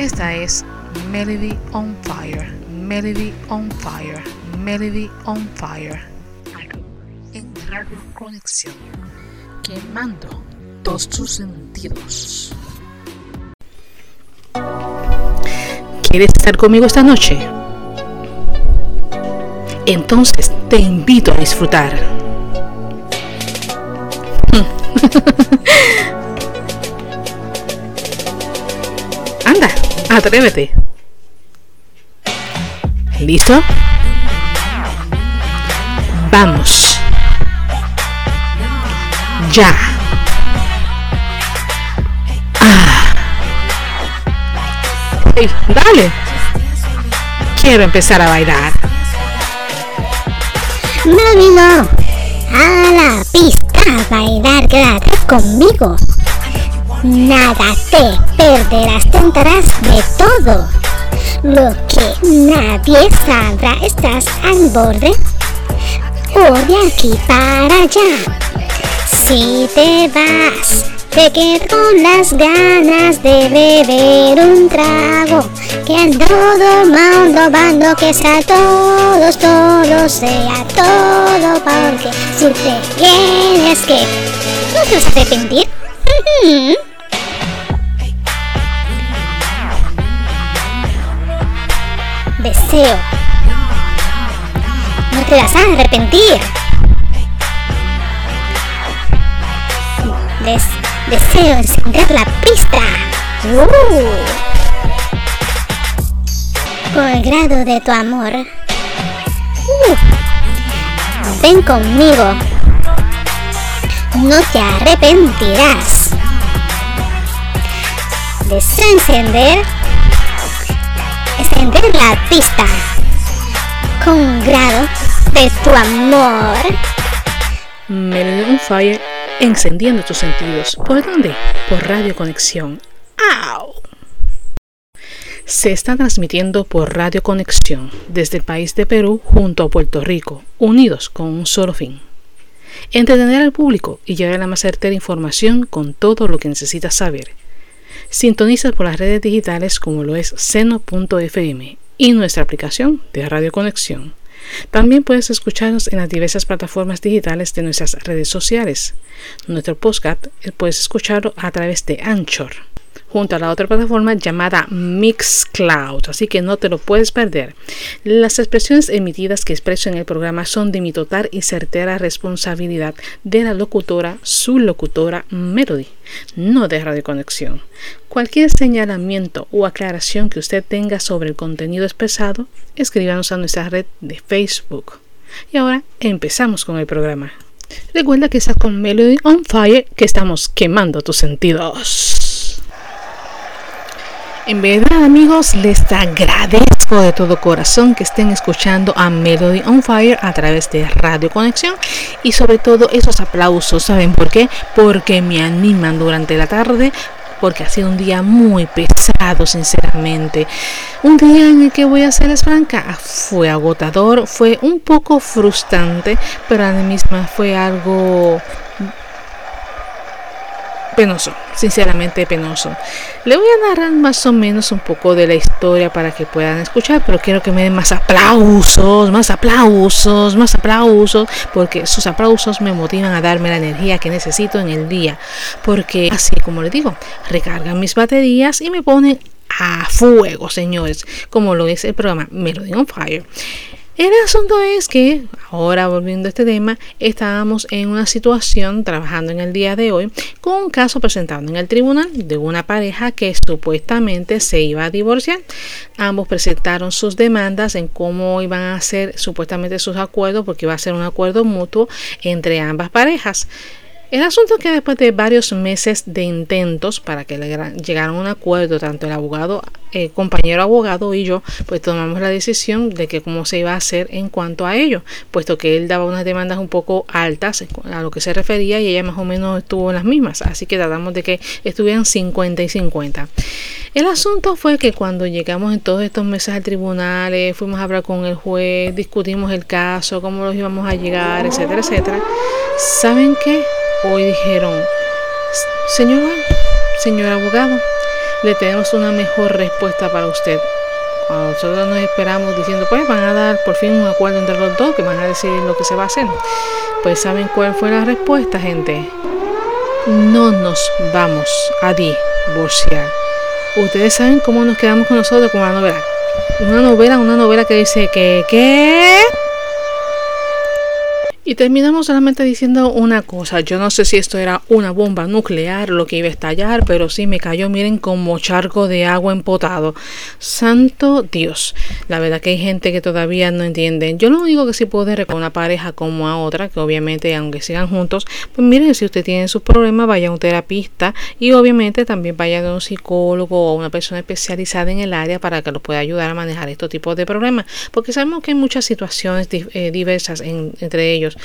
Esta es Melody on Fire, Melody on Fire, Melody on Fire. En Radio Conexión, quemando todos tus sentidos. ¿Quieres estar conmigo esta noche? Entonces te invito a disfrutar. atrévete. ¿Listo? Vamos. Ya. Ah. Hey, dale. Quiero empezar a bailar. No, no, A la pista a bailar, quédate conmigo. Nada te perderás, tentarás de todo. Lo que nadie sabrá, estás al borde o de aquí para allá. Si te vas, te quedas con las ganas de beber un trago. Que en todo mundo bando que sea todos, todo sea todo, porque si te tienes que, no te vas a arrepentir. Deseo. No te vas a arrepentir. deseo encender la pista. Uh. Por el grado de tu amor. Uh. Ven conmigo. No te arrepentirás. Deseo encender. Encender la pista. Con grado de tu amor. Melody encendiendo tus sentidos. ¿Por dónde? Por Radio Conexión. ¡Au! Se está transmitiendo por Radio Conexión desde el país de Perú junto a Puerto Rico, unidos con un solo fin. Entretener al público y llevar la más certera información con todo lo que necesitas saber. Sintoniza por las redes digitales como lo es seno.fm y nuestra aplicación de Radio Conexión. También puedes escucharnos en las diversas plataformas digitales de nuestras redes sociales. Nuestro podcast eh, puedes escucharlo a través de Anchor junto a la otra plataforma llamada Mixcloud, así que no te lo puedes perder. Las expresiones emitidas que expreso en el programa son de mi total y certera responsabilidad de la locutora, su locutora Melody, no de Radio Conexión. Cualquier señalamiento o aclaración que usted tenga sobre el contenido expresado, escríbanos a nuestra red de Facebook. Y ahora empezamos con el programa. Recuerda que estás con Melody on Fire, que estamos quemando tus sentidos. En verdad, amigos, les agradezco de todo corazón que estén escuchando a Melody on Fire a través de Radio Conexión y sobre todo esos aplausos. ¿Saben por qué? Porque me animan durante la tarde porque ha sido un día muy pesado, sinceramente. Un día en el que voy a ser franca, fue agotador, fue un poco frustrante, pero a mí misma fue algo penoso, sinceramente penoso. Le voy a narrar más o menos un poco de la historia para que puedan escuchar, pero quiero que me den más aplausos, más aplausos, más aplausos, porque sus aplausos me motivan a darme la energía que necesito en el día, porque así como les digo, recargan mis baterías y me ponen a fuego, señores, como lo es el programa Melody on Fire. El asunto es que, ahora volviendo a este tema, estábamos en una situación trabajando en el día de hoy con un caso presentado en el tribunal de una pareja que supuestamente se iba a divorciar. Ambos presentaron sus demandas en cómo iban a hacer supuestamente sus acuerdos porque iba a ser un acuerdo mutuo entre ambas parejas. El asunto es que después de varios meses de intentos para que llegaran a un acuerdo, tanto el abogado, el eh, compañero abogado y yo, pues tomamos la decisión de que cómo se iba a hacer en cuanto a ello, puesto que él daba unas demandas un poco altas a lo que se refería y ella más o menos estuvo en las mismas, así que tratamos de que estuvieran 50 y 50. El asunto fue que cuando llegamos en todos estos meses al tribunal, eh, fuimos a hablar con el juez, discutimos el caso, cómo los íbamos a llegar, etcétera, etcétera. ¿Saben qué? Hoy dijeron, señor, señor abogado, le tenemos una mejor respuesta para usted. Cuando nosotros nos esperamos diciendo, pues van a dar por fin un acuerdo entre los dos, que van a decidir lo que se va a hacer. Pues saben cuál fue la respuesta, gente. No nos vamos a divorciar. Ustedes saben cómo nos quedamos con nosotros con una novela. Una novela, una novela que dice que, ¿qué? Y terminamos solamente diciendo una cosa. Yo no sé si esto era una bomba nuclear, lo que iba a estallar, pero sí me cayó, miren, como charco de agua empotado. Santo Dios. La verdad que hay gente que todavía no entiende. Yo lo único que sí puedo recordar a una pareja como a otra, que obviamente, aunque sigan juntos, pues miren, si usted tiene sus problemas, vaya a un terapista y obviamente también vaya a un psicólogo o una persona especializada en el área para que los pueda ayudar a manejar estos tipos de problemas. Porque sabemos que hay muchas situaciones eh, diversas entre ellos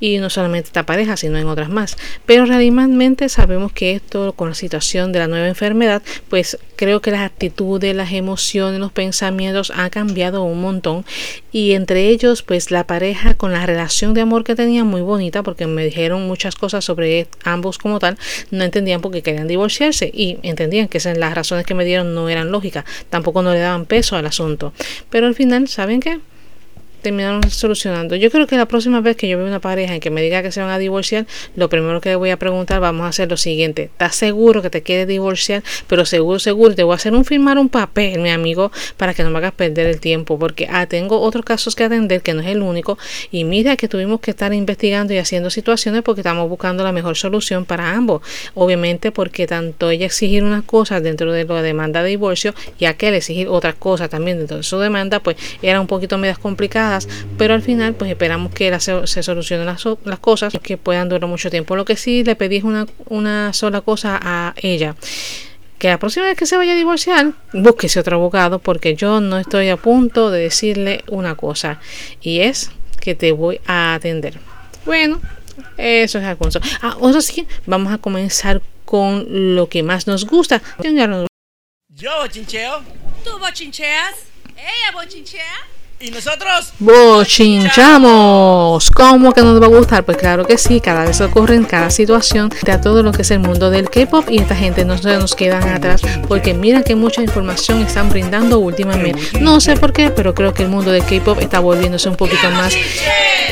y no solamente esta pareja, sino en otras más. Pero realmente sabemos que esto con la situación de la nueva enfermedad, pues creo que las actitudes, las emociones, los pensamientos han cambiado un montón y entre ellos pues la pareja con la relación de amor que tenían muy bonita porque me dijeron muchas cosas sobre ambos como tal, no entendían por qué querían divorciarse y entendían que las razones que me dieron no eran lógicas, tampoco no le daban peso al asunto. Pero al final, ¿saben qué? Terminaron solucionando. Yo creo que la próxima vez que yo vea una pareja en que me diga que se van a divorciar, lo primero que le voy a preguntar, vamos a hacer lo siguiente. ¿Estás seguro que te quieres divorciar? Pero seguro, seguro, te voy a hacer un firmar un papel, mi amigo, para que no me hagas perder el tiempo, porque ah, tengo otros casos que atender, que no es el único, y mira que tuvimos que estar investigando y haciendo situaciones porque estamos buscando la mejor solución para ambos. Obviamente porque tanto ella exigir unas cosas dentro de la demanda de divorcio y aquel exigir otras cosas también dentro de su demanda, pues era un poquito medias complicadas pero al final pues esperamos que se, solucionen las, las, cosas que puedan durar mucho tiempo. Lo que sí le pedí es una, una sola cosa a ella que la próxima vez que se vaya a divorciar, búsquese otro abogado porque yo no estoy a punto de decirle una cosa y es que te voy a atender. Bueno, eso es algo. Ah, ahora sí, vamos a comenzar con lo que más nos gusta. Yo chincheo. ¿Tú bochincheas? ¿Ella bochinchea? ¿Y nosotros? Bochinchamos. ¿Cómo que nos va a gustar? Pues claro que sí, cada vez ocurre en cada situación de todo lo que es el mundo del K-pop y esta gente no se nos quedan atrás porque mira que mucha información están brindando últimamente. No sé por qué, pero creo que el mundo del K-pop está volviéndose un poquito más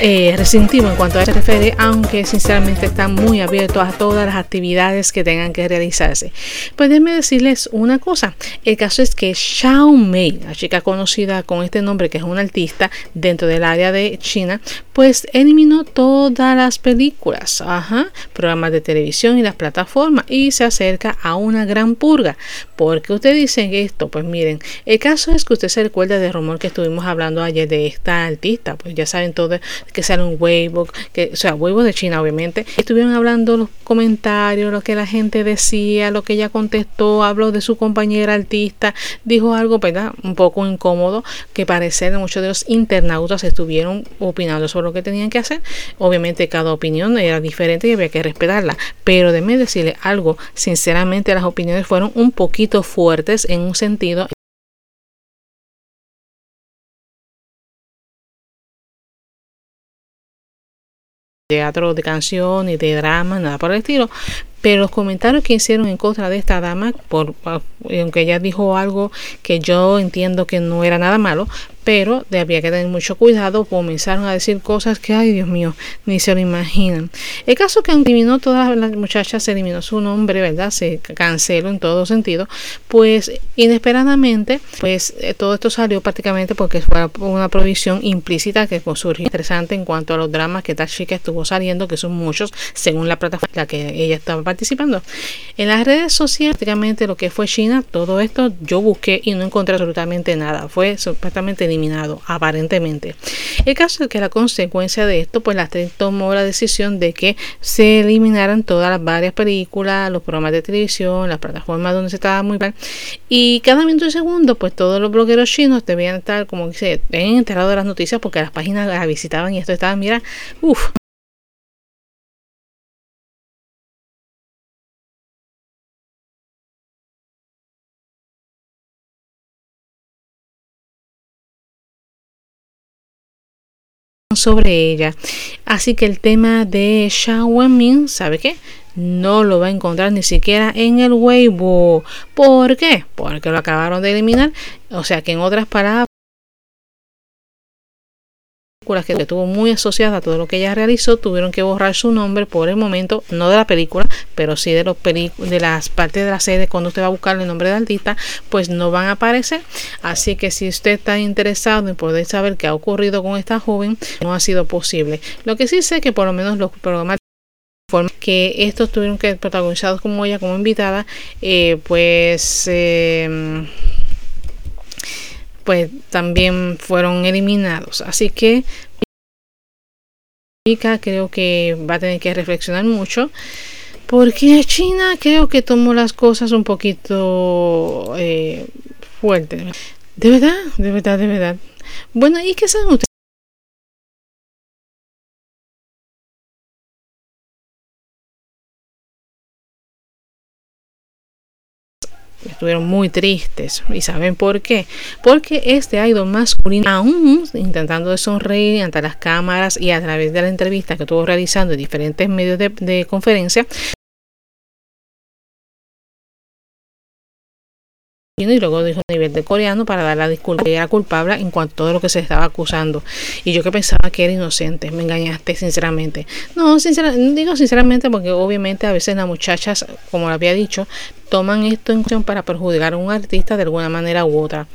eh, receptivo en cuanto a se refiere, aunque sinceramente están muy abiertos a todas las actividades que tengan que realizarse. Pues déjenme decirles una cosa. El caso es que Xiaomei, la chica conocida con este nombre que es una artista dentro del área de China, pues eliminó todas las películas, ajá, programas de televisión y las plataformas y se acerca a una gran purga. ¿Por qué ustedes dicen esto? Pues miren, el caso es que usted se recuerda del rumor que estuvimos hablando ayer de esta artista, pues ya saben todo que sale un Weibo, que, o sea, Weibo de China obviamente. Estuvieron hablando los comentarios, lo que la gente decía, lo que ella contestó, habló de su compañera artista, dijo algo, ¿verdad? Un poco incómodo, que parece muchos de los internautas estuvieron opinando sobre lo que tenían que hacer. Obviamente cada opinión era diferente y había que respetarla, pero déme decirle algo, sinceramente las opiniones fueron un poquito fuertes en un sentido teatro de canción y de drama, nada por el estilo, pero los comentarios que hicieron en contra de esta dama, por, aunque ella dijo algo que yo entiendo que no era nada malo, pero había que tener mucho cuidado, comenzaron a decir cosas que, ay Dios mío, ni se lo imaginan. El caso que eliminó todas las muchachas, se eliminó su nombre, ¿verdad? Se canceló en todo sentido, pues inesperadamente, pues eh, todo esto salió prácticamente porque fue una provisión implícita que surgió interesante en cuanto a los dramas que esta chica estuvo saliendo, que son muchos, según la plataforma que ella estaba participando. En las redes sociales, prácticamente lo que fue China, todo esto yo busqué y no encontré absolutamente nada. Fue supuestamente eliminado, aparentemente. El caso es que la consecuencia de esto, pues la tomó la decisión de que se eliminaran todas las varias películas, los programas de televisión, las plataformas donde se estaba muy mal. Y cada minuto y segundo, pues todos los blogueros chinos debían estar, como dice, enterados de las noticias porque las páginas las visitaban y esto estaba, mira, uff, sobre ella. Así que el tema de Xiao Wenmin, ¿sabe qué? no lo va a encontrar ni siquiera en el Weibo. ¿Por qué? Porque lo acabaron de eliminar. O sea que en otras palabras que estuvo muy asociada a todo lo que ella realizó, tuvieron que borrar su nombre por el momento, no de la película, pero sí de los de las partes de la serie cuando usted va a buscar el nombre de artista, pues no van a aparecer. Así que si usted está interesado en poder saber qué ha ocurrido con esta joven, no ha sido posible. Lo que sí sé que por lo menos los programas que estos tuvieron que protagonizados como ella como invitada, eh, pues eh, pues también fueron eliminados. Así que creo que va a tener que reflexionar mucho. Porque China creo que tomó las cosas un poquito eh, fuertes. De verdad, de verdad, de verdad. Bueno, ¿y qué saben ustedes? Estuvieron muy tristes. ¿Y saben por qué? Porque este idol masculino, aún intentando de sonreír ante las cámaras y a través de la entrevista que estuvo realizando en diferentes medios de, conferencia, y luego dijo a nivel de coreano para dar la disculpa que era culpable en cuanto a todo lo que se estaba acusando y yo que pensaba que era inocente me engañaste sinceramente no sinceramente digo sinceramente porque obviamente a veces las muchachas como lo había dicho toman esto en cuestión para perjudicar a un artista de alguna manera u otra.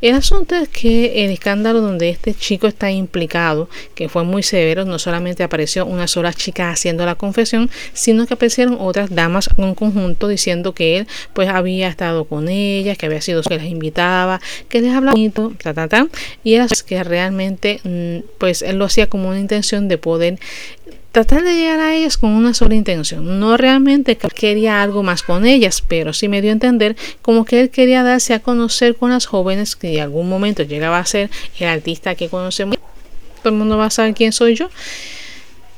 El asunto es que el escándalo donde este chico está implicado, que fue muy severo, no solamente apareció una sola chica haciendo la confesión, sino que aparecieron otras damas en conjunto diciendo que él pues había estado con ellas, que había sido que las invitaba, que les hablaba bonito, ta, ta, ta, y era que realmente mm, pues él lo hacía como una intención de poder tratar de llegar a ellas con una sola intención. No realmente que quería algo más con ellas, pero sí me dio a entender como que él quería darse a conocer con las jóvenes que en algún momento llegaba a ser el artista que conocemos. Todo el mundo va a saber quién soy yo.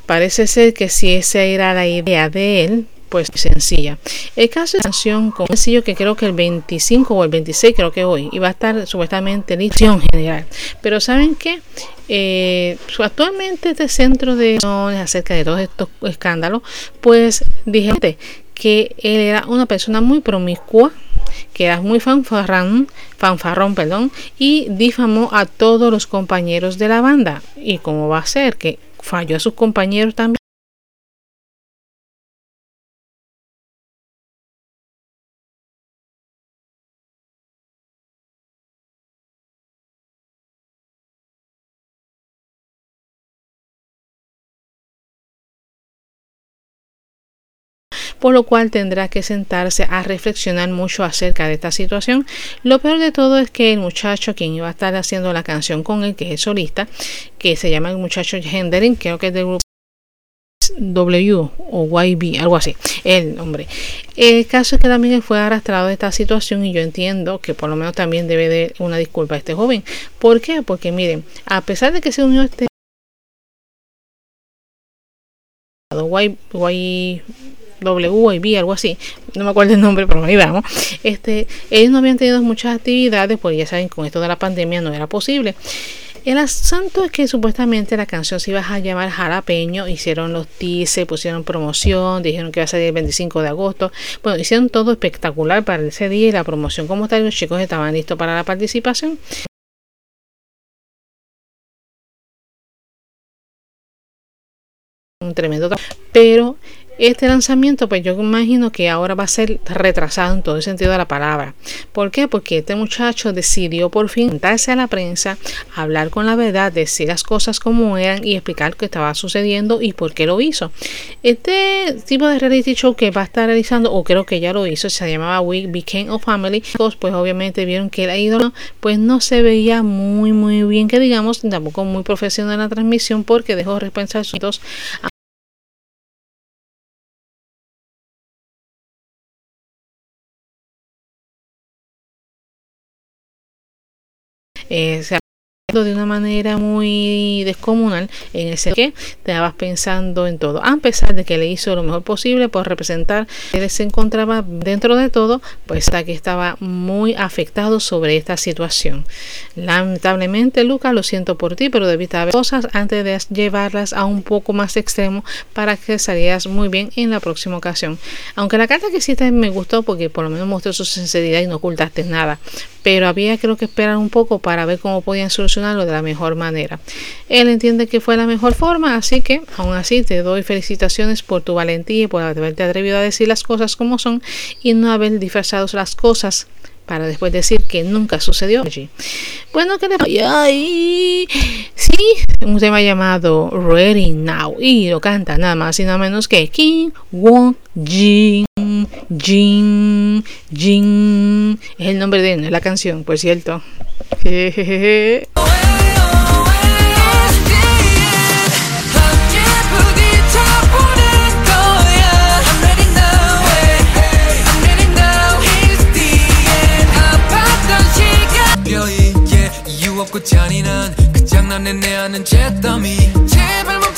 Parece ser que si esa era la idea de él, pues sencilla. El caso de la canción con sencillo que creo que el 25 o el 26 creo que hoy iba a estar supuestamente en edición general. Pero ¿saben qué? Eh, actualmente este centro de acerca de todos estos escándalos, pues dije que él era una persona muy promiscua que era muy fanfarrón, fanfarrón, perdón, y difamó a todos los compañeros de la banda. ¿Y cómo va a ser? Que falló a sus compañeros también. Por lo cual tendrá que sentarse a reflexionar mucho acerca de esta situación. Lo peor de todo es que el muchacho quien iba a estar haciendo la canción con él, que es solista, que se llama el muchacho Hendering, creo que es del grupo W o YB, algo así, el nombre. El caso es que también fue arrastrado de esta situación y yo entiendo que por lo menos también debe de una disculpa a este joven. ¿Por qué? Porque miren, a pesar de que se unió este y, WIB, algo así, no me acuerdo el nombre, pero ahí vamos. Este, ellos no habían tenido muchas actividades, pues ya saben, con esto de la pandemia no era posible. El asunto es que supuestamente la canción se iba a llamar Jalapeño, hicieron los teasers, pusieron promoción, dijeron que iba a salir el 25 de agosto. Bueno, hicieron todo espectacular para ese día y la promoción como tal, los chicos estaban listos para la participación. Un tremendo pero este lanzamiento, pues yo imagino que ahora va a ser retrasado en todo el sentido de la palabra. ¿Por qué? Porque este muchacho decidió por fin sentarse a la prensa, hablar con la verdad, decir las cosas como eran y explicar que estaba sucediendo y por qué lo hizo. Este tipo de reality show que va a estar realizando, o creo que ya lo hizo, se llamaba We Became a Family. Pues obviamente vieron que el ídolo pues no se veía muy muy bien que digamos, tampoco muy profesional en la transmisión porque dejó repensar sus eh, de una manera muy descomunal en ese que te estabas pensando en todo. A pesar de que le hizo lo mejor posible por representar él se encontraba dentro de todo pues que estaba muy afectado sobre esta situación. Lamentablemente Luca lo siento por ti pero debiste haber cosas antes de llevarlas a un poco más extremo para que salieras muy bien en la próxima ocasión. Aunque la carta que hiciste me gustó porque por lo menos mostró su sinceridad y no ocultaste nada pero había creo que esperar un poco para ver cómo podían solucionarlo de la mejor manera. Él entiende que fue la mejor forma, así que aún así te doy felicitaciones por tu valentía y por haberte atrevido a decir las cosas como son y no haber disfrazado las cosas para después decir que nunca sucedió allí. Bueno, que le ahí? Sí, un tema llamado Ready Now y lo canta nada más y nada menos que King Won Jin Jin Jin. Es el nombre de la canción, por cierto.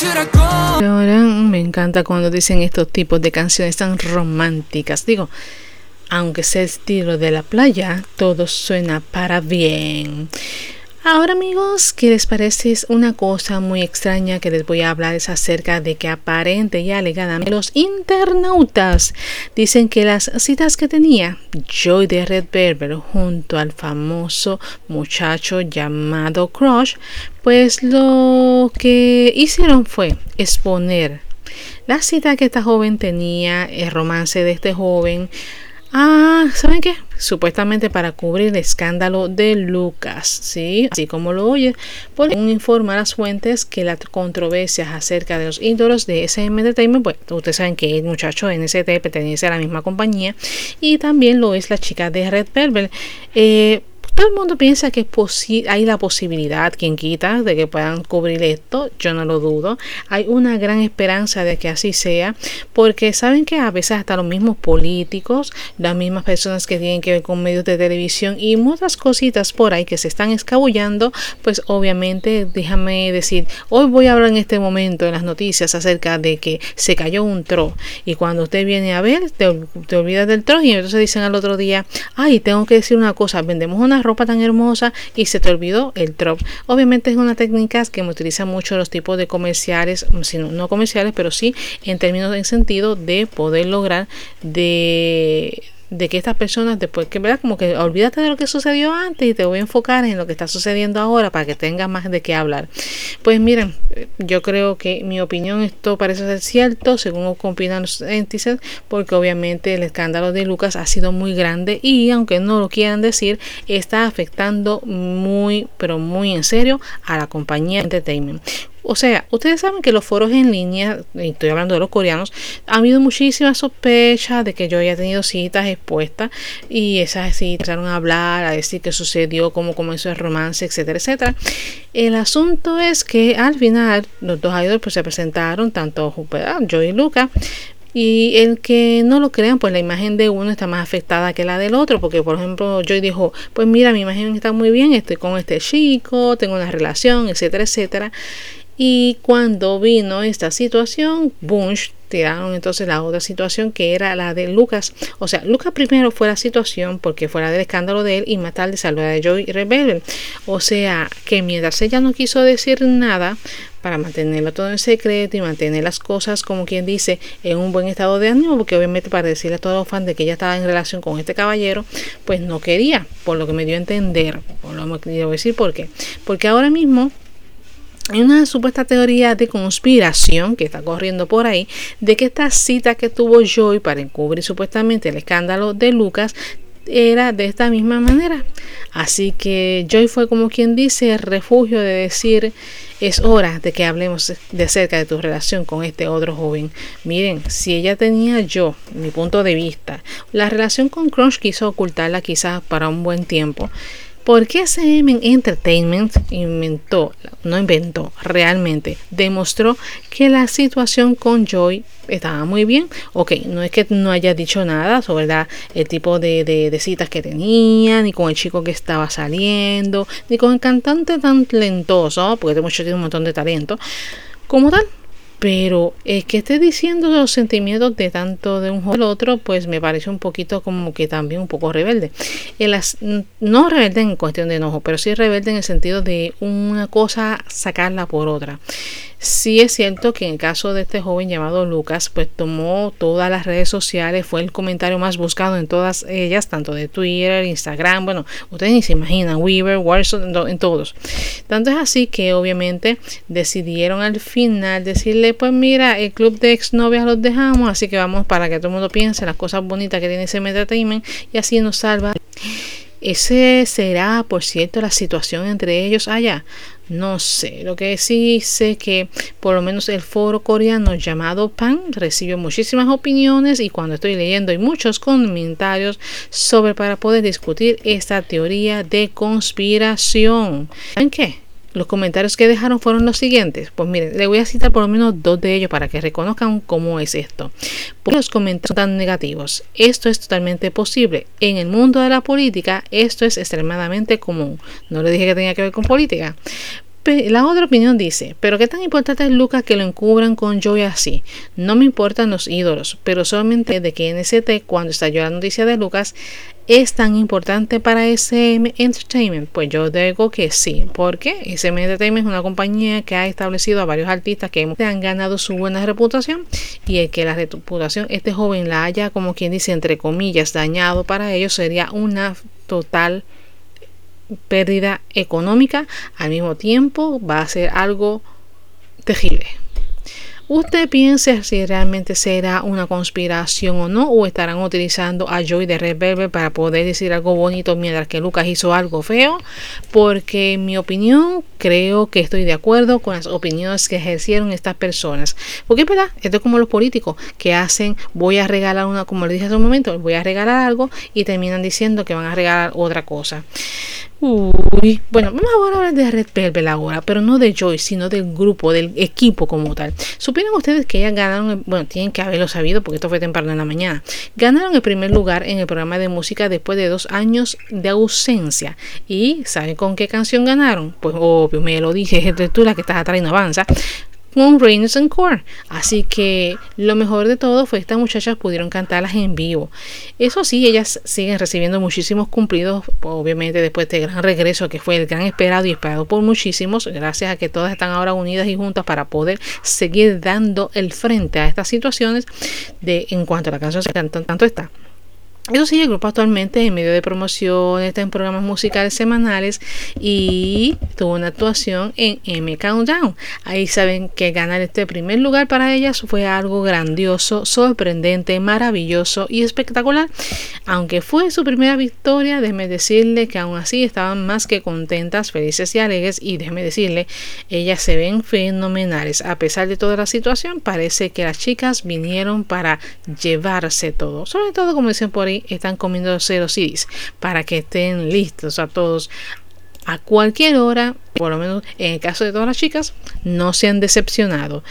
Ahora me encanta cuando dicen estos tipos de canciones tan románticas. Digo, aunque sea el estilo de la playa, todo suena para bien. Ahora amigos, ¿qué les parece? Es una cosa muy extraña que les voy a hablar es acerca de que aparente y alegadamente los internautas dicen que las citas que tenía Joy de Red Berber junto al famoso muchacho llamado Crush, pues lo que hicieron fue exponer la cita que esta joven tenía, el romance de este joven, Ah, ¿saben qué? Supuestamente para cubrir el escándalo de Lucas, ¿sí? Así como lo oye, por un informe a las fuentes que las controversias acerca de los ídolos de SM Entertainment, pues ustedes saben que el muchacho NST pertenece a la misma compañía y también lo es la chica de Red Velvet. Eh, todo el mundo piensa que hay la posibilidad, quien quita, de que puedan cubrir esto. Yo no lo dudo. Hay una gran esperanza de que así sea, porque saben que a veces hasta los mismos políticos, las mismas personas que tienen que ver con medios de televisión y muchas cositas por ahí que se están escabullando, pues obviamente déjame decir, hoy voy a hablar en este momento en las noticias acerca de que se cayó un tro y cuando usted viene a ver, te, te olvidas del tro y entonces dicen al otro día, ay, tengo que decir una cosa, vendemos una ropa tan hermosa y se te olvidó el drop. Obviamente es una técnica que me utiliza mucho los tipos de comerciales, sino no comerciales, pero sí en términos en sentido de poder lograr de de que estas personas después que verdad como que olvídate de lo que sucedió antes y te voy a enfocar en lo que está sucediendo ahora para que tengas más de qué hablar. Pues miren yo creo que mi opinión esto parece ser cierto según opinan los entices porque obviamente el escándalo de Lucas ha sido muy grande y aunque no lo quieran decir está afectando muy pero muy en serio a la compañía Entertainment o sea, ustedes saben que los foros en línea, y estoy hablando de los coreanos, ha habido muchísima sospecha de que yo haya tenido citas expuestas y esas citas empezaron a hablar, a decir qué sucedió, cómo comenzó el romance, etcétera, etcétera. El asunto es que al final los dos idols pues, se presentaron, tanto yo y Luca, y el que no lo crean, pues la imagen de uno está más afectada que la del otro, porque por ejemplo Joy dijo, pues mira, mi imagen está muy bien, estoy con este chico, tengo una relación, etcétera, etcétera. Y cuando vino esta situación, Bunch tiraron entonces la otra situación que era la de Lucas. O sea, Lucas primero fue la situación porque fuera del escándalo de él y más tarde salió de Joy Rebel. O sea, que mientras ella no quiso decir nada para mantenerlo todo en secreto y mantener las cosas, como quien dice, en un buen estado de ánimo, porque obviamente para decirle a todos los fans de que ella estaba en relación con este caballero, pues no quería, por lo que me dio a entender, por lo que quiero decir por qué. Porque ahora mismo hay una supuesta teoría de conspiración que está corriendo por ahí de que esta cita que tuvo Joy para encubrir supuestamente el escándalo de Lucas era de esta misma manera. Así que Joy fue como quien dice el refugio de decir es hora de que hablemos de acerca de tu relación con este otro joven. Miren, si ella tenía yo, mi punto de vista, la relación con Crunch quiso ocultarla quizás para un buen tiempo Porque SM Entertainment inventó, no inventó, realmente demostró que la situación con Joy estaba muy bien. Ok, no es que no haya dicho nada sobre el tipo de, de, citas que tenía, ni con el chico que estaba saliendo, ni con el cantante tan talentoso, porque este muchacho tiene un montón de talento, como tal. Pero es que esté diciendo los sentimientos de tanto de un joven al otro, pues me parece un poquito como que también un poco rebelde. no rebelde en cuestión de enojo, pero sí rebelde en el sentido de una cosa sacarla por otra. Sí es cierto que en el caso de este joven llamado Lucas, pues tomó todas las redes sociales, fue el comentario más buscado en todas ellas, tanto de Twitter, Instagram, bueno, ustedes ni se imaginan, Weaver, Warzone, en todos. Tanto es así que obviamente decidieron al final decirle, pues mira, el club de exnovias los dejamos, así que vamos para que todo el mundo piense las cosas bonitas que tiene ese entertainment y así nos salva. Ese será, por cierto, la situación entre ellos allá. No sé, lo que sí sé que por lo menos el foro coreano llamado PAN recibió muchísimas opiniones y cuando estoy leyendo hay muchos comentarios sobre para poder discutir esta teoría de conspiración. ¿En qué? Los comentarios que dejaron fueron los siguientes. Pues miren, le voy a citar por lo menos dos de ellos para que reconozcan cómo es esto. los comentarios son tan negativos. Esto es totalmente posible. En el mundo de la política, esto es extremadamente común. No le dije que tenía que ver con política. La otra opinión dice, pero qué tan importante es Lucas que lo encubran con Joy así. No me importan los ídolos, pero solamente de que NST, cuando estalló la noticia de Lucas, es tan importante para SM Entertainment? Pues yo digo que sí, porque SM Entertainment es una compañía que ha establecido a varios artistas que han ganado su buena reputación y el que la reputación este joven la haya, como quien dice, entre comillas, dañado para ellos sería una total pérdida económica, al mismo tiempo va a ser algo terrible. Usted piense si realmente será una conspiración o no, o estarán utilizando a Joy de Red para poder decir algo bonito mientras que Lucas hizo algo feo, porque en mi opinión creo que estoy de acuerdo con las opiniones que ejercieron estas personas. Porque es verdad, esto es como los políticos que hacen, voy a regalar una, como le dije hace un momento, voy a regalar algo y terminan diciendo que van a regalar otra cosa. Uy, bueno, vamos a hablar de Red Velvet ahora, pero no de Joy, sino del grupo, del equipo como tal. Supieron ustedes que ellas ganaron, bueno, tienen que haberlo sabido porque esto fue temprano en la mañana. Ganaron el primer lugar en el programa de música después de dos años de ausencia. ¿Y saben con qué canción ganaron? Pues obvio, me lo dije, tú la que estás atrás y no avanza and Core. Así que lo mejor de todo fue que estas muchachas pudieron cantarlas en vivo. Eso sí, ellas siguen recibiendo muchísimos cumplidos, obviamente después de este gran regreso que fue el gran esperado y esperado por muchísimos, gracias a que todas están ahora unidas y juntas para poder seguir dando el frente a estas situaciones de en cuanto a la canción se cantan tanto está. Eso sí, el grupo actualmente en medio de promoción está en programas musicales semanales y tuvo una actuación en M Countdown. Ahí saben que ganar este primer lugar para ellas fue algo grandioso, sorprendente, maravilloso y espectacular. Aunque fue su primera victoria, déjeme decirle que aún así estaban más que contentas, felices y alegres y déjeme decirle, ellas se ven fenomenales. A pesar de toda la situación, parece que las chicas vinieron para llevarse todo. Sobre todo, como dicen por ahí, están comiendo cero CDs para que estén listos a todos a cualquier hora, por lo menos en el caso de todas las chicas, no se han decepcionado.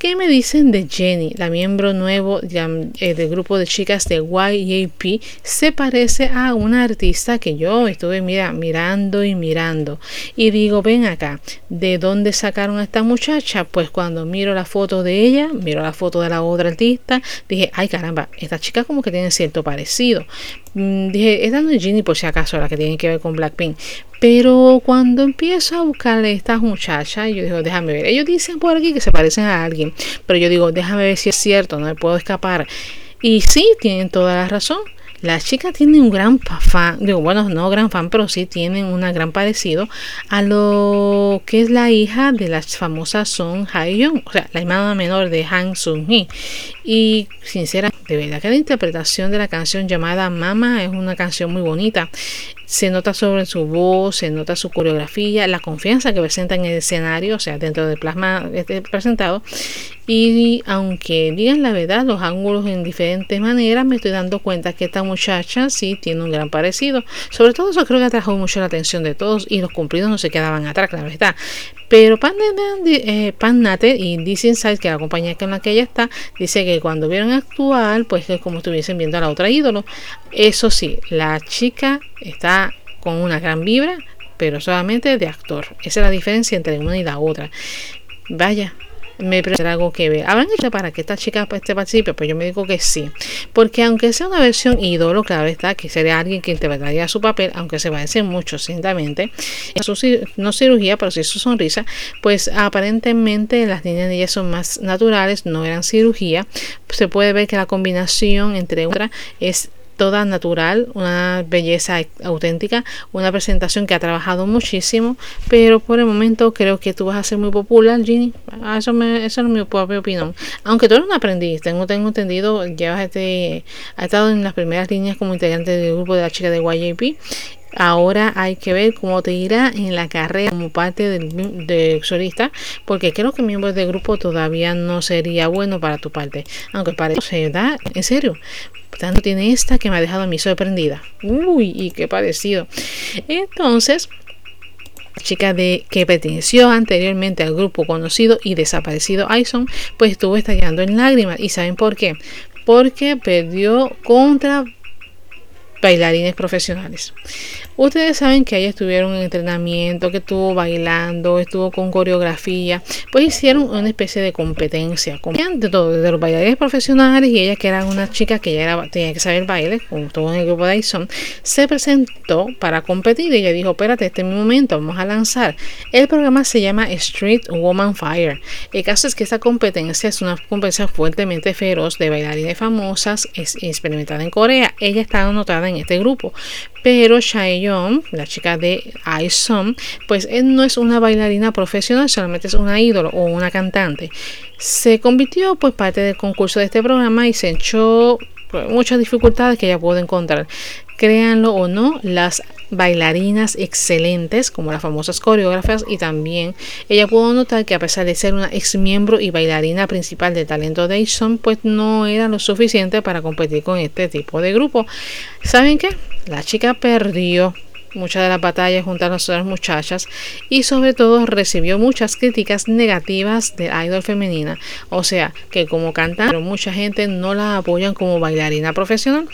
¿Qué me dicen de Jenny, la miembro nuevo eh, del grupo de chicas de YAP? Se parece a una artista que yo estuve mira, mirando y mirando. Y digo, ven acá, ¿de dónde sacaron a esta muchacha? Pues cuando miro la foto de ella, miro la foto de la otra artista, dije, ay caramba, esta chica como que tiene cierto parecido. Mm, dije, esta no es Jenny por si acaso, la que tiene que ver con Blackpink. Pero cuando empiezo a buscarle estas muchachas, yo digo, déjame ver. Ellos dicen por aquí que se parecen a alguien. Pero yo digo, déjame ver si es cierto, no me puedo escapar. Y sí, tienen toda la razón. Las chicas tienen un gran fan, digo, bueno, no gran fan, pero sí tienen un gran parecido a lo que es la hija de las famosas Song Hae-young, o sea, la hermana menor de Han Sung-hee. Y sinceramente, de verdad que la interpretación de la canción llamada Mama es una canción muy bonita se nota sobre su voz, se nota su coreografía, la confianza que presenta en el escenario, o sea, dentro del plasma este presentado. Y aunque digan la verdad, los ángulos en diferentes maneras, me estoy dando cuenta que esta muchacha sí tiene un gran parecido. Sobre todo eso creo que atrajo mucho la atención de todos y los cumplidos no se quedaban atrás, la verdad. Pero Pan, eh, Pan y DC Inside, que la compañía con la que ella está, dice que cuando vieron actuar, pues es como estuviesen viendo a la otra ídolo. Eso sí, la chica está con una gran vibra, pero solamente de actor. Esa es la diferencia entre una y la otra. Vaya, me parece algo que ver. ¿Habrán hecho para que esta chica este participe? Pues yo me digo que sí. Porque aunque sea una versión ídolo, claro está, que sería alguien que interpretaría su papel, aunque se parece mucho, ciertamente, no cirugía, pero sí su sonrisa, pues aparentemente las líneas de ella son más naturales, no eran cirugía. Se puede ver que la combinación entre otra es toda natural, una belleza auténtica, una presentación que ha trabajado muchísimo, pero por el momento creo que tú vas a ser muy popular, Ginny. Ah, eso, me, eso es mi propia opinión. Aunque tú eres un aprendiz, tengo, tengo entendido, llevas este, has estado en las primeras líneas como integrante del grupo de la chica de YJP Ahora hay que ver cómo te irá en la carrera como parte del de solista, porque creo que miembros del grupo todavía no sería bueno para tu parte. Aunque parece, ¿verdad? En serio. Tanto tiene esta que me ha dejado a mí sorprendida. Uy, y qué parecido. Entonces, chica de que perteneció anteriormente al grupo conocido y desaparecido Ison, pues estuvo estallando en lágrimas. ¿Y saben por qué? Porque perdió contra bailarines profesionales. Ustedes saben que ahí estuvieron en entrenamiento, que estuvo bailando, estuvo con coreografía, pues hicieron una especie de competencia de todo, de los bailarines profesionales y ella que era una chica que ya era, tenía que saber baile, como todo en el grupo de Dyson, se presentó para competir y ella dijo, espérate, este es mi momento, vamos a lanzar. El programa se llama Street Woman Fire. El caso es que esta competencia es una competencia fuertemente feroz de bailarines famosas, es experimentada en Corea. Ella está anotada en este grupo, pero Chaeyoung, la chica de ISOM, pues él no es una bailarina profesional, solamente es una ídolo o una cantante. Se convirtió pues parte del concurso de este programa y se echó muchas dificultades que ella pudo encontrar. Créanlo o no, las bailarinas excelentes como las famosas coreógrafas y también ella pudo notar que a pesar de ser una ex miembro y bailarina principal de talento de ISOM, pues no era lo suficiente para competir con este tipo de grupo. ¿Saben qué? La chica perdió muchas de las batallas junto a las otras muchachas y sobre todo recibió muchas críticas negativas de idol femenina. O sea, que como cantante, mucha gente no la apoyan como bailarina profesional.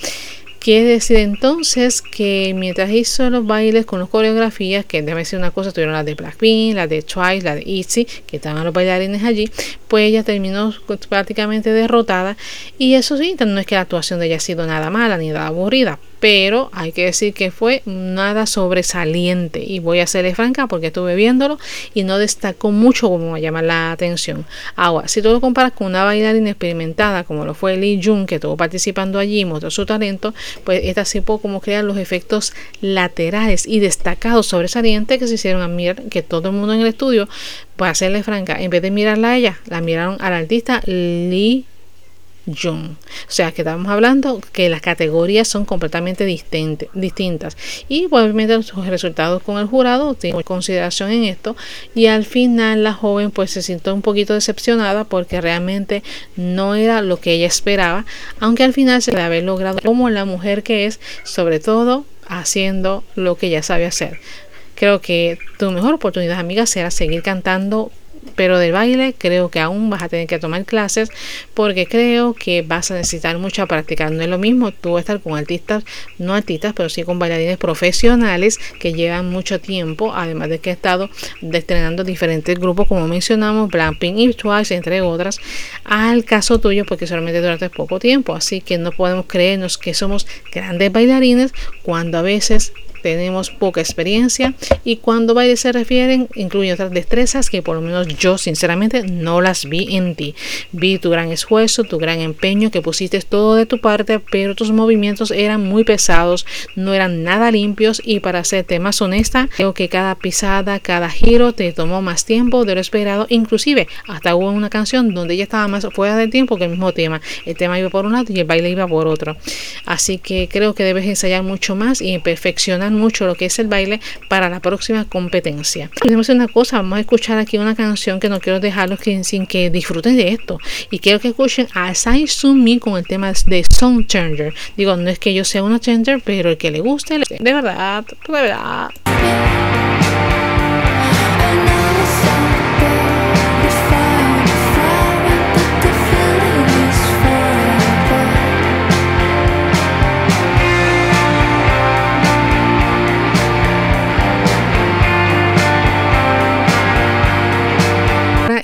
Quiere decir entonces que mientras hizo los bailes con las coreografías, que déjame decir una cosa, tuvieron las de Blackpink, las de Twice, las de ITZY, que estaban los bailarines allí, pues ella terminó prácticamente derrotada. Y eso sí, no es que la actuación de ella ha sido nada mala ni nada aburrida, pero hay que decir que fue nada sobresaliente y voy a serle franca porque estuve viéndolo y no destacó mucho como me llama la atención. Ahora, si tú lo comparas con una bailarina experimentada como lo fue Lee Jung que estuvo participando allí y mostró su talento, pues esta sí pudo como crear los efectos laterales y destacados sobresalientes que se hicieron a mirar que todo el mundo en el estudio, para serle franca, en vez de mirarla a ella, la miraron al artista Lee Jung. O sea que estamos hablando que las categorías son completamente distintas. Y obviamente los resultados con el jurado tienen consideración en esto. Y al final la joven pues se sintió un poquito decepcionada porque realmente no era lo que ella esperaba. Aunque al final se debe haber logrado como la mujer que es, sobre todo haciendo lo que ella sabe hacer. Creo que tu mejor oportunidad, amiga, será seguir cantando pero del baile creo que aún vas a tener que tomar clases porque creo que vas a necesitar mucha práctica. No es lo mismo tú estar con artistas, no artistas, pero sí con bailarines profesionales que llevan mucho tiempo, además de que he estado estrenando diferentes grupos como mencionamos, Blackpink y Twice, entre otras, al caso tuyo porque solamente durante poco tiempo, así que no podemos creernos que somos grandes bailarines cuando a veces tenemos poca experiencia y cuando baile se refieren incluye otras destrezas que por lo menos yo sinceramente no las vi en ti. Vi tu gran esfuerzo, tu gran empeño, que pusiste todo de tu parte, pero tus movimientos eran muy pesados, no eran nada limpios y para serte más honesta, creo que cada pisada, cada giro te tomó más tiempo de lo esperado, inclusive hasta hubo una canción donde ella estaba más fuera del tiempo que el mismo tema. El tema iba por un lado y el baile iba por otro. Así que creo que debes ensayar mucho más y perfeccionar mucho lo que es el baile para la próxima competencia. Tenemos una cosa, vamos a escuchar aquí una canción que no quiero dejarlos sin que disfruten de esto. Y quiero que escuchen a Sai Sumi con el tema de Song Changer. Digo, no es que yo sea una changer, pero el que le guste, de verdad, de verdad.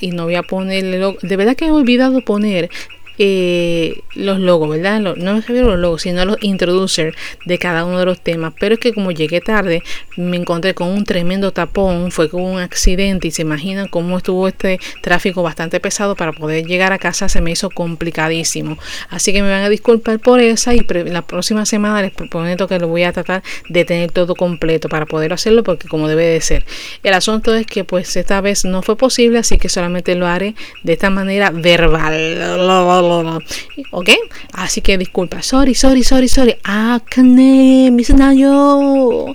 Y no voy a poner de verdad que he olvidado poner eh, los logos, ¿verdad? no me refiero a los logos, sino los introducers de cada uno de los temas. Pero es que como llegué tarde, me encontré con un tremendo tapón, fue con un accidente y se imaginan cómo estuvo este tráfico bastante pesado para poder llegar a casa, se me hizo complicadísimo. Así que me van a disculpar por esa y la próxima semana les prometo que lo voy a tratar de tener todo completo para poder hacerlo porque como debe de ser. El asunto es que pues esta vez no fue posible, así que solamente lo haré de esta manera verbal ¿Ok? Así que disculpa. Sorry, sorry, sorry, sorry. Acne, misenayo.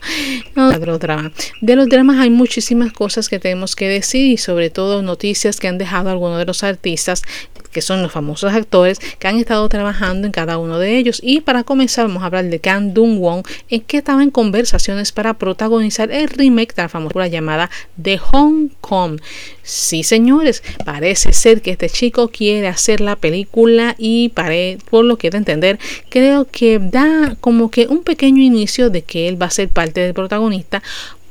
De los dramas hay muchísimas cosas que tenemos que decir y sobre todo noticias que han dejado algunos de los artistas que son los famosos actores que han estado trabajando en cada uno de ellos. Y para comenzar vamos a hablar de Kang Dong Won, en que estaba en conversaciones para protagonizar el remake de la famosa llamada The Hong Kong. Sí, señores, parece ser que este chico quiere hacer la película y por lo que de entender, creo que da como que un pequeño inicio de que él va a ser parte del protagonista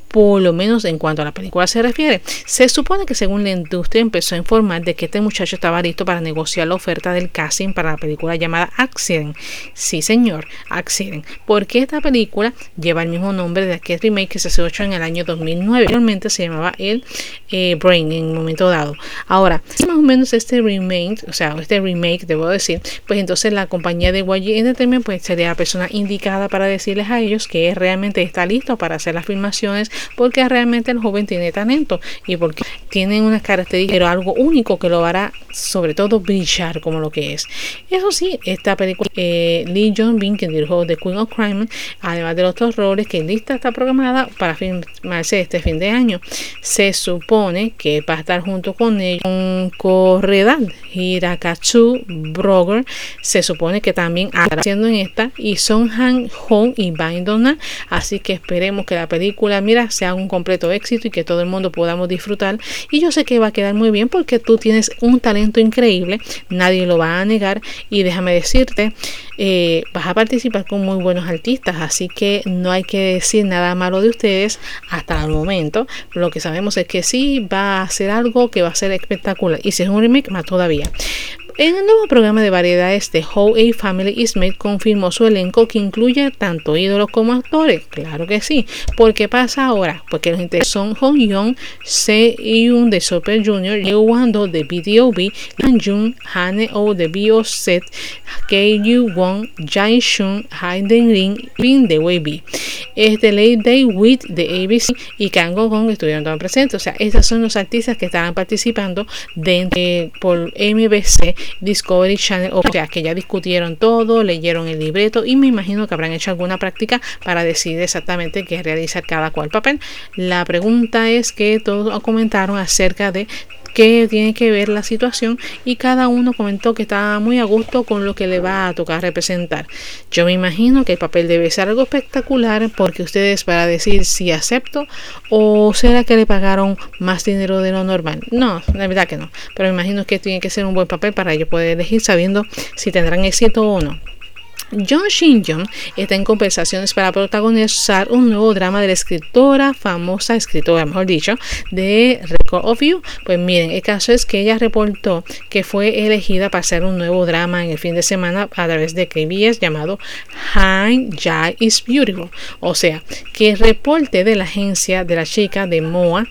por lo menos en cuanto a la película se refiere. Se supone que según la industria empezó a informar de que este muchacho estaba listo para negociar la oferta del casting para la película llamada Accident. Sí, señor, Accident. Porque esta película lleva el mismo nombre de aquel remake que se hizo en el año 2009. Realmente se llamaba el eh, Brain en un momento dado. Ahora, más o menos este remake, o sea, este remake, debo decir, pues entonces la compañía de YG Entertainment pues sería la persona indicada para decirles a ellos que realmente está listo para hacer las filmaciones porque realmente el joven tiene talento y porque tiene unas características, pero algo único que lo hará sobre todo brillar como lo que es. Eso sí, esta película, eh, Lee Jong Bin, quien dirigió The Queen of Crime, además de los otros roles, que lista está programada para filmarse este fin de año. Se supone que va a estar junto con ellos con Corredal, Hirakatsu Broger, se supone que también estará haciendo en esta, y Son Han Hong y Bain Donna, así que esperemos que la película, mira, sea un completo éxito y que todo el mundo podamos disfrutar. Y yo sé que va a quedar muy bien porque tú tienes un talento increíble, nadie lo va a negar. Y déjame decirte, eh, vas a participar con muy buenos artistas, así que no hay que decir nada malo de ustedes hasta el momento. Lo que sabemos es que sí va a ser algo que va a ser espectacular. Y si es un remake, más todavía. En el nuevo programa de variedades de How a Family is Made confirmó su elenco que incluye tanto ídolos como actores. Claro que sí. ¿Por qué pasa ahora? Porque los integrantes son Hong Young, Se Yoon de Super Junior, Liu Wando de BTOB, Han Jun, Hane O de BOZ, Kei Yu Won, Jai Shun, Hayden Ring, Bin de WB. Este Late Day With de ABC y Kang Gong estuvieron todos presentes. O sea, estos son los artistas que estaban participando de, por MBC Discovery Channel, o sea, que ya discutieron todo, leyeron el libreto y me imagino que habrán hecho alguna práctica para decidir exactamente qué realizar cada cual papel. La pregunta es que todos comentaron acerca de qué tiene que ver la situación y cada uno comentó que estaba muy a gusto con lo que le va a tocar representar. Yo me imagino que el papel debe ser algo espectacular porque ustedes para decir si acepto o será que le pagaron más dinero de lo normal. No, la verdad que no, pero me imagino que tiene que ser un buen papel para ellos poder elegir sabiendo si tendrán éxito o no. John Shin Jung está en conversaciones para protagonizar un nuevo drama de la escritora, famosa escritora, mejor dicho, de Record of You. Pues miren, el caso es que ella reportó que fue elegida para hacer un nuevo drama en el fin de semana a través de KBS llamado Hi Jai is Beautiful. O sea, que el reporte de la agencia de la chica de MOA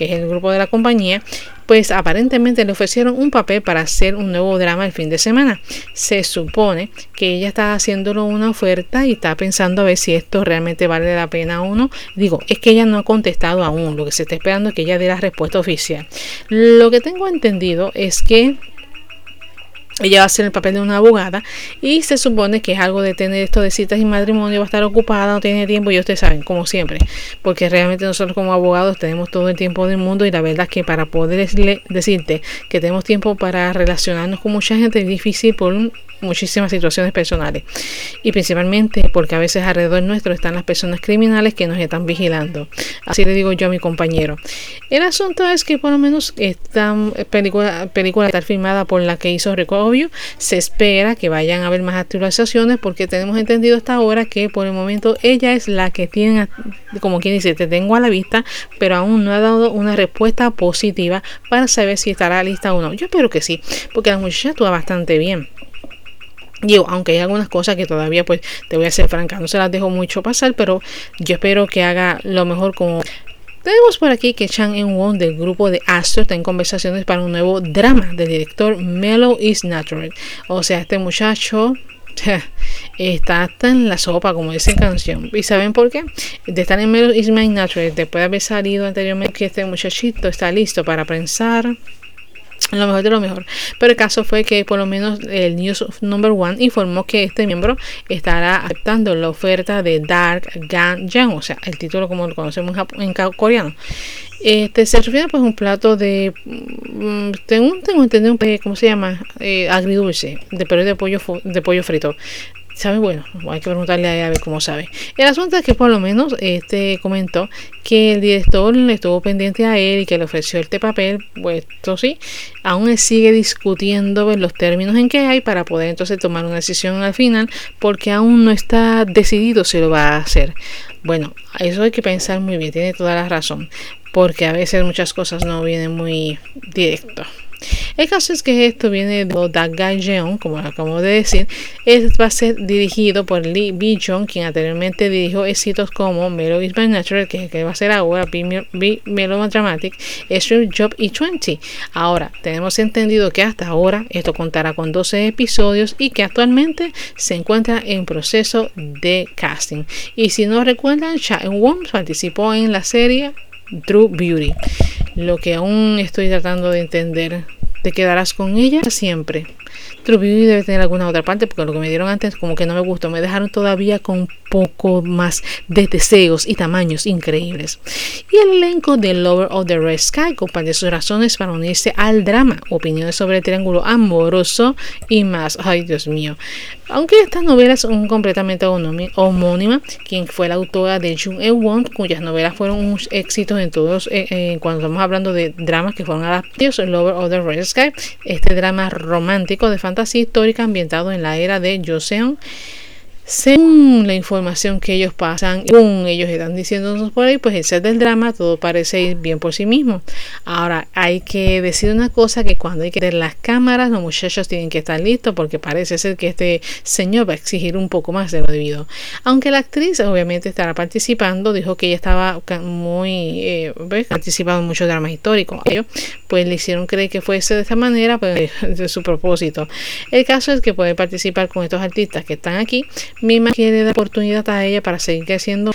que es el grupo de la compañía, pues aparentemente le ofrecieron un papel para hacer un nuevo drama el fin de semana. Se supone que ella está haciéndolo una oferta y está pensando a ver si esto realmente vale la pena o no. Digo, es que ella no ha contestado aún, lo que se está esperando es que ella dé la respuesta oficial. Lo que tengo entendido es que ella va a hacer el papel de una abogada y se supone que es algo de tener esto de citas y matrimonio, va a estar ocupada, no tiene tiempo y ustedes saben, como siempre, porque realmente nosotros como abogados tenemos todo el tiempo del mundo y la verdad es que para poder decirte que tenemos tiempo para relacionarnos con mucha gente es difícil por muchísimas situaciones personales y principalmente porque a veces alrededor nuestro están las personas criminales que nos están vigilando. Así le digo yo a mi compañero. El asunto es que por lo menos esta película, película está filmada por la que hizo Se espera que vayan a haber más actualizaciones porque tenemos entendido hasta ahora que por el momento ella es la que tiene, como quien dice, te tengo a la vista, pero aún no ha dado una respuesta positiva para saber si estará lista o no. Yo espero que sí, porque la muchacha actúa bastante bien. Yo, aunque hay algunas cosas que todavía, pues, te voy a ser franca, no se las dejo mucho pasar, pero yo espero que haga lo mejor como tenemos por aquí que Chang Eun-won del grupo de Astro está en conversaciones para un nuevo drama del director Mellow is Natural. O sea, este muchacho está hasta en la sopa, como dice canción. ¿Y saben por qué? De estar en Mellow is Natural, después de haber salido anteriormente que este muchachito está listo para pensar lo mejor de lo mejor. Pero el caso fue que por lo menos el News Number One informó que este miembro estará aceptando la oferta de Dark Gan Yang, o sea, el título como lo conocemos en, coreano. Este se refiere pues a un plato de mm, tengo, tengo entendido cómo se llama eh, agridulce de pero de pollo de pollo frito sabe bueno, hay que preguntarle a ver cómo sabe. El asunto es que por lo menos este comentó que el director le estuvo pendiente a él y que le ofreció este papel, pues sí, aún sigue discutiendo los términos en que hay para poder entonces tomar una decisión al final, porque aún no está decidido si lo va a hacer. Bueno, eso hay que pensar muy bien, tiene toda la razón, porque a veces muchas cosas no vienen muy directo. El caso es que esto viene de Dagai Jeon, como acabo de decir. Es, va a ser dirigido por Lee Bi Jong, quien anteriormente dirigió éxitos como Melo is by Natural, que, que va a ser ahora Be Melodramatic, Street Job y 20. Ahora, tenemos entendido que hasta ahora esto contará con 12 episodios y que actualmente se encuentra en proceso de casting. Y si no recuerdan, Cha Won participó en la serie True Beauty. Lo que aún estoy tratando de entender, ¿te quedarás con ella siempre? True Beauty debe tener alguna otra parte porque lo que me dieron antes como que no me gustó. Me dejaron todavía con poco más de deseos y tamaños increíbles. Y el elenco de Lover of the Red Sky comparte sus razones para unirse al drama, opiniones sobre el triángulo amoroso y más. Ay, Dios mío. Aunque estas novelas son completamente homónimas, quien fue la autora de Jung Eun-won, cuyas novelas fueron un éxito en todos, eh, eh, cuando estamos hablando de dramas que fueron adaptados, Lover of the Red Sky, este drama romántico de fantasía histórica ambientado en la era de Joseon según la información que ellos pasan, según ellos están diciéndonos por ahí, pues el set del drama todo parece ir bien por sí mismo. Ahora, hay que decir una cosa, que cuando hay que tener las cámaras, los muchachos tienen que estar listos porque parece ser que este señor va a exigir un poco más de lo debido. Aunque la actriz obviamente estará participando, dijo que ella estaba muy, eh, en muchos dramas históricos. Pues le hicieron creer que fuese de esta manera, pues de su propósito. El caso es que puede participar con estos artistas que están aquí, Mima quiere dar oportunidad a ella para seguir creciendo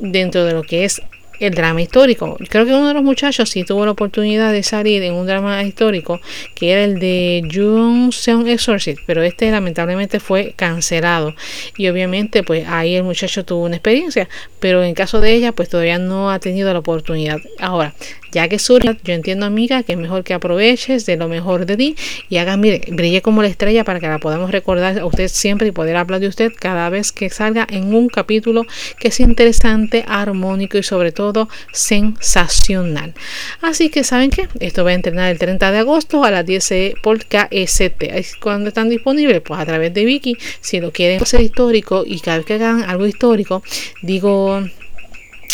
dentro de lo que es el drama histórico. Creo que uno de los muchachos sí tuvo la oportunidad de salir en un drama histórico que era el de Jung Seon Exorcist, pero este lamentablemente fue cancelado y obviamente pues ahí el muchacho tuvo una experiencia, pero en caso de ella pues todavía no ha tenido la oportunidad. Ahora, ya que surge, yo entiendo amiga que es mejor que aproveches de lo mejor de ti y hagas, mire, brille como la estrella para que la podamos recordar a usted siempre y poder hablar de usted cada vez que salga en un capítulo que es interesante, armónico y sobre todo sensacional. Así que saben que esto va a entrenar el 30 de agosto a las 10 por KST. Cuando están disponibles, pues a través de Viki, si lo quieren hacer histórico y cada vez que hagan algo histórico, digo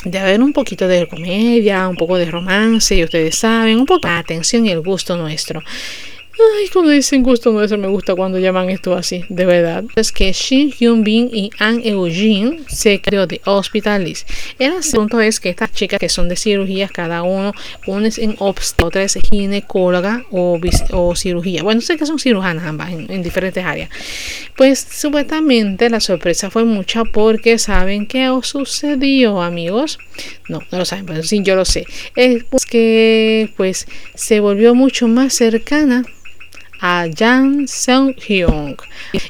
de haber un poquito de comedia, un poco de romance, y ustedes saben, un poco de atención y el gusto nuestro. Ay, cuando dicen gusto no, eso me gusta cuando llaman esto así, de verdad. Es que Shin Hyun Bin y An Eugene se creó de hospitales. El asunto es que estas chicas que son de cirugías, cada uno, una es en obstétrica, otra es ginecóloga o, cirugía. Bueno, sé que son cirujanas ambas en, diferentes áreas. Pues supuestamente la sorpresa fue mucha porque saben qué sucedió, amigos. No, no lo saben, pero sí yo lo sé. Es que pues se volvió mucho más cercana a Jan Seung Hyung.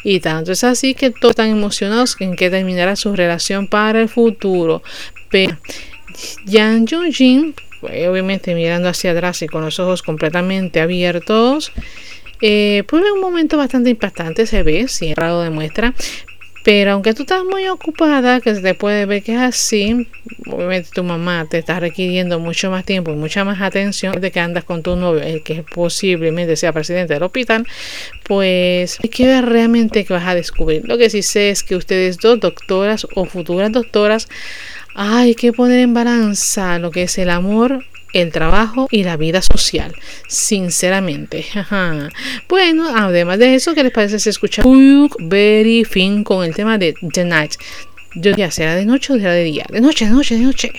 Y tanto es así que todos están emocionados en que terminará su relación para el futuro. Pero Jan Jung Jin, pues, obviamente mirando hacia atrás y con los ojos completamente abiertos, eh, pues un momento bastante impactante, se ve, si el grado demuestra, pero aunque tú estás muy ocupada, que se te puede ver que es así, obviamente tu mamá te está requiriendo mucho más tiempo y mucha más atención de que andas con tu novio, el que posiblemente sea presidente del hospital, pues hay que ver realmente que vas a descubrir. Lo que sí sé es que ustedes dos doctoras o futuras doctoras hay que poner en balanza lo que es el amor el trabajo y la vida social, sinceramente. Bueno, además de eso, ¿qué les parece si escucha Very Fin con el tema de The Night? Yo ya será de noche o será de día. De noche, de noche, de noche.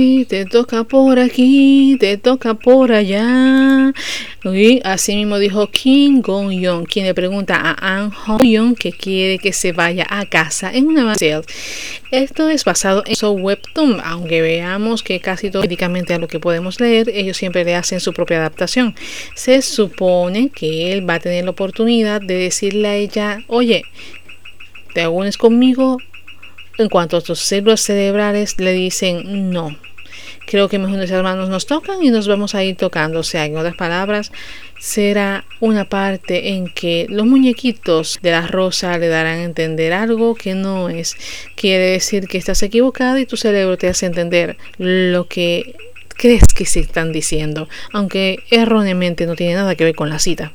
Ay, te toca por aquí, te toca por allá. Y así mismo dijo Kim Gong-yong, quien le pregunta a An Ho-yong que quiere que se vaya a casa en una base. Esto es basado en su webtoon, aunque veamos que casi todo a lo que podemos leer, ellos siempre le hacen su propia adaptación. Se supone que él va a tener la oportunidad de decirle a ella, oye, te unes conmigo en cuanto a tus células cerebrales le dicen no. Creo que mejor nuestras manos nos tocan y nos vamos a ir tocando. O sea, en otras palabras, será una parte en que los muñequitos de la rosa le darán a entender algo que no es. Quiere decir que estás equivocado y tu cerebro te hace entender lo que crees que se están diciendo, aunque erróneamente no tiene nada que ver con la cita.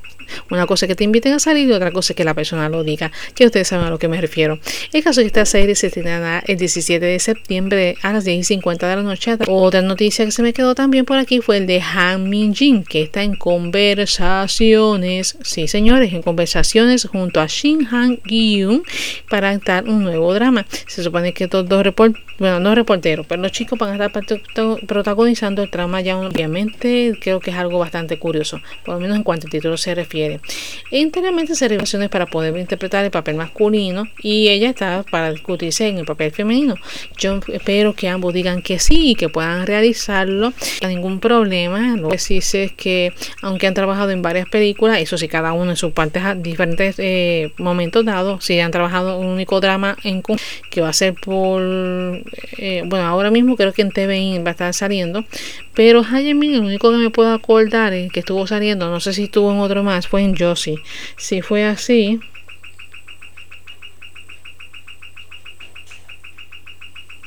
Una cosa que te inviten a salir y otra cosa que la persona lo diga. Ya ustedes saben a lo que me refiero. El caso es que esta serie se estrenará el 17 de septiembre a las 10.50 de la noche. Otra noticia que se me quedó también por aquí fue el de Han Min Jin, que está en conversaciones, sí señores, en conversaciones junto a Shin Han Gi-yoon para adaptar un nuevo drama. Se supone que estos dos reporteros, bueno, no reporteros, pero los chicos van a estar protagonizando el drama ya obviamente. Creo que es algo bastante curioso, por lo menos en cuanto al título se refiere refiere. Internamente se relaciones para poder interpretar el papel masculino y ella está para discutirse en el papel femenino. Yo espero que ambos digan que sí y que puedan realizarlo sin ningún problema. Lo que sí sé es que aunque han trabajado en varias películas, eso sí, cada uno en sus partes a diferentes eh, momentos dados, si han trabajado un único drama en que va a ser por, eh, bueno, ahora mismo creo que en TVI va a estar saliendo, pero Jaime, el único que me puedo acordar es que estuvo saliendo, no sé si estuvo en otro más, fue en Josie. Si fue así,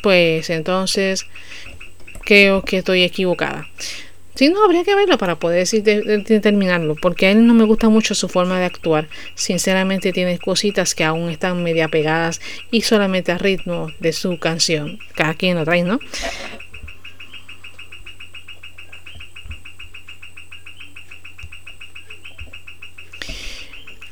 pues entonces creo que estoy equivocada. Si no, habría que verlo para poder determinarlo, porque a él no me gusta mucho su forma de actuar. Sinceramente tiene cositas que aún están media pegadas y solamente a ritmo de su canción. Cada quien lo trae, ¿no?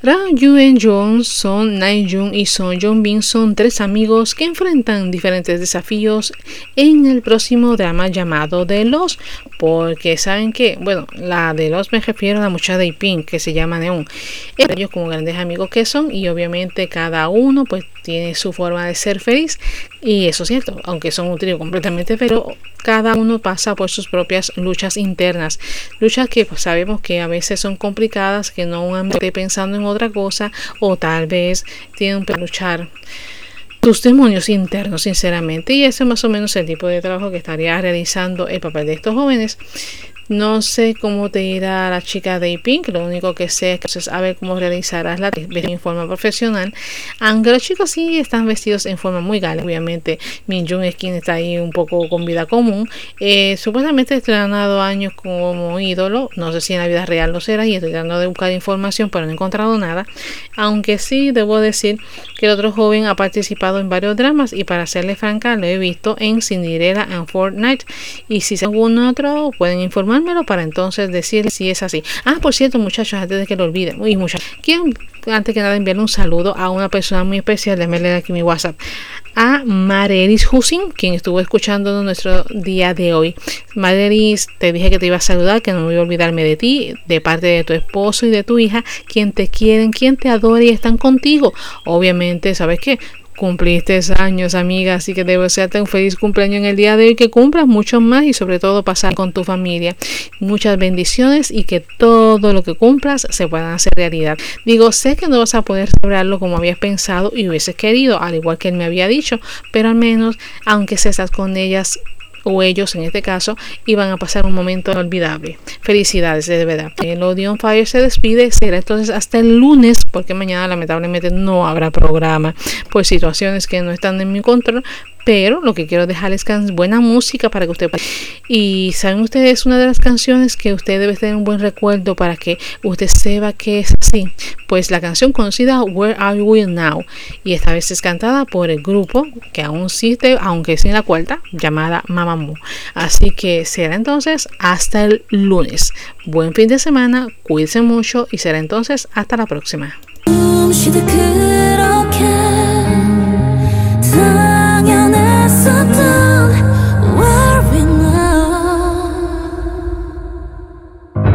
Ra Yuen Jong, Son Nai Jung y Son Jong Bin son tres amigos que enfrentan diferentes desafíos en el próximo drama llamado The Los, porque saben que, bueno, la de Los me refiero a la muchacha de Ipin que se llama Neon. Ellos como grandes amigos que son y obviamente cada uno pues tiene su forma de ser feliz y eso es cierto, aunque son un trío completamente pero cada uno pasa por sus propias luchas internas, luchas que pues, sabemos que a veces son complicadas, que no esté pensando en otra cosa o tal vez tienen que luchar tus demonios internos, sinceramente. Y ese es más o menos el tipo de trabajo que estaría realizando el papel de estos jóvenes. No sé cómo te irá la chica de Pink, lo único que sé es que a ver cómo realizarás la en forma profesional. Aunque los chicos sí están vestidos en forma muy gala, obviamente Min Jung es quien está ahí un poco con vida común. Eh, supuestamente ha ganado años como ídolo, no sé si en la vida real lo será y estoy tratando de buscar información pero no he encontrado nada. Aunque sí debo decir que el otro joven ha participado en varios dramas y para serle franca lo he visto en Cinderella and Fortnite y si algún otro pueden informar para entonces decir si es así. Ah, por cierto, muchachos, antes de que lo olviden, uy, muchachos, quiero antes que nada enviarle un saludo a una persona muy especial, déjame leer aquí mi WhatsApp, a Marelis Husin, quien estuvo escuchando nuestro día de hoy. Marelis, te dije que te iba a saludar, que no me voy a olvidarme de ti, de parte de tu esposo y de tu hija, quien te quieren, quien te adora y están contigo. Obviamente, ¿sabes qué? Cumpliste años, amiga, así que debo desearte un feliz cumpleaños en el día de hoy, que cumplas mucho más y sobre todo pasar con tu familia. Muchas bendiciones y que todo lo que cumplas se pueda hacer realidad. Digo, sé que no vas a poder celebrarlo como habías pensado y hubieses querido, al igual que él me había dicho, pero al menos, aunque seas con ellas o ellos en este caso iban a pasar un momento inolvidable. Felicidades, de verdad. El Odeon Fire se despide, será entonces hasta el lunes, porque mañana lamentablemente no habrá programa por situaciones que no están en mi control, pero lo que quiero dejarles es buena música para que usted y saben ustedes una de las canciones que usted debe tener un buen recuerdo para que usted sepa que es así. Pues la canción conocida Where Are We Now y esta vez es cantada por el grupo que aún existe aunque sin la cuarta llamada Mamamoo. Así que será entonces hasta el lunes. Buen fin de semana cuídense mucho y será entonces hasta la próxima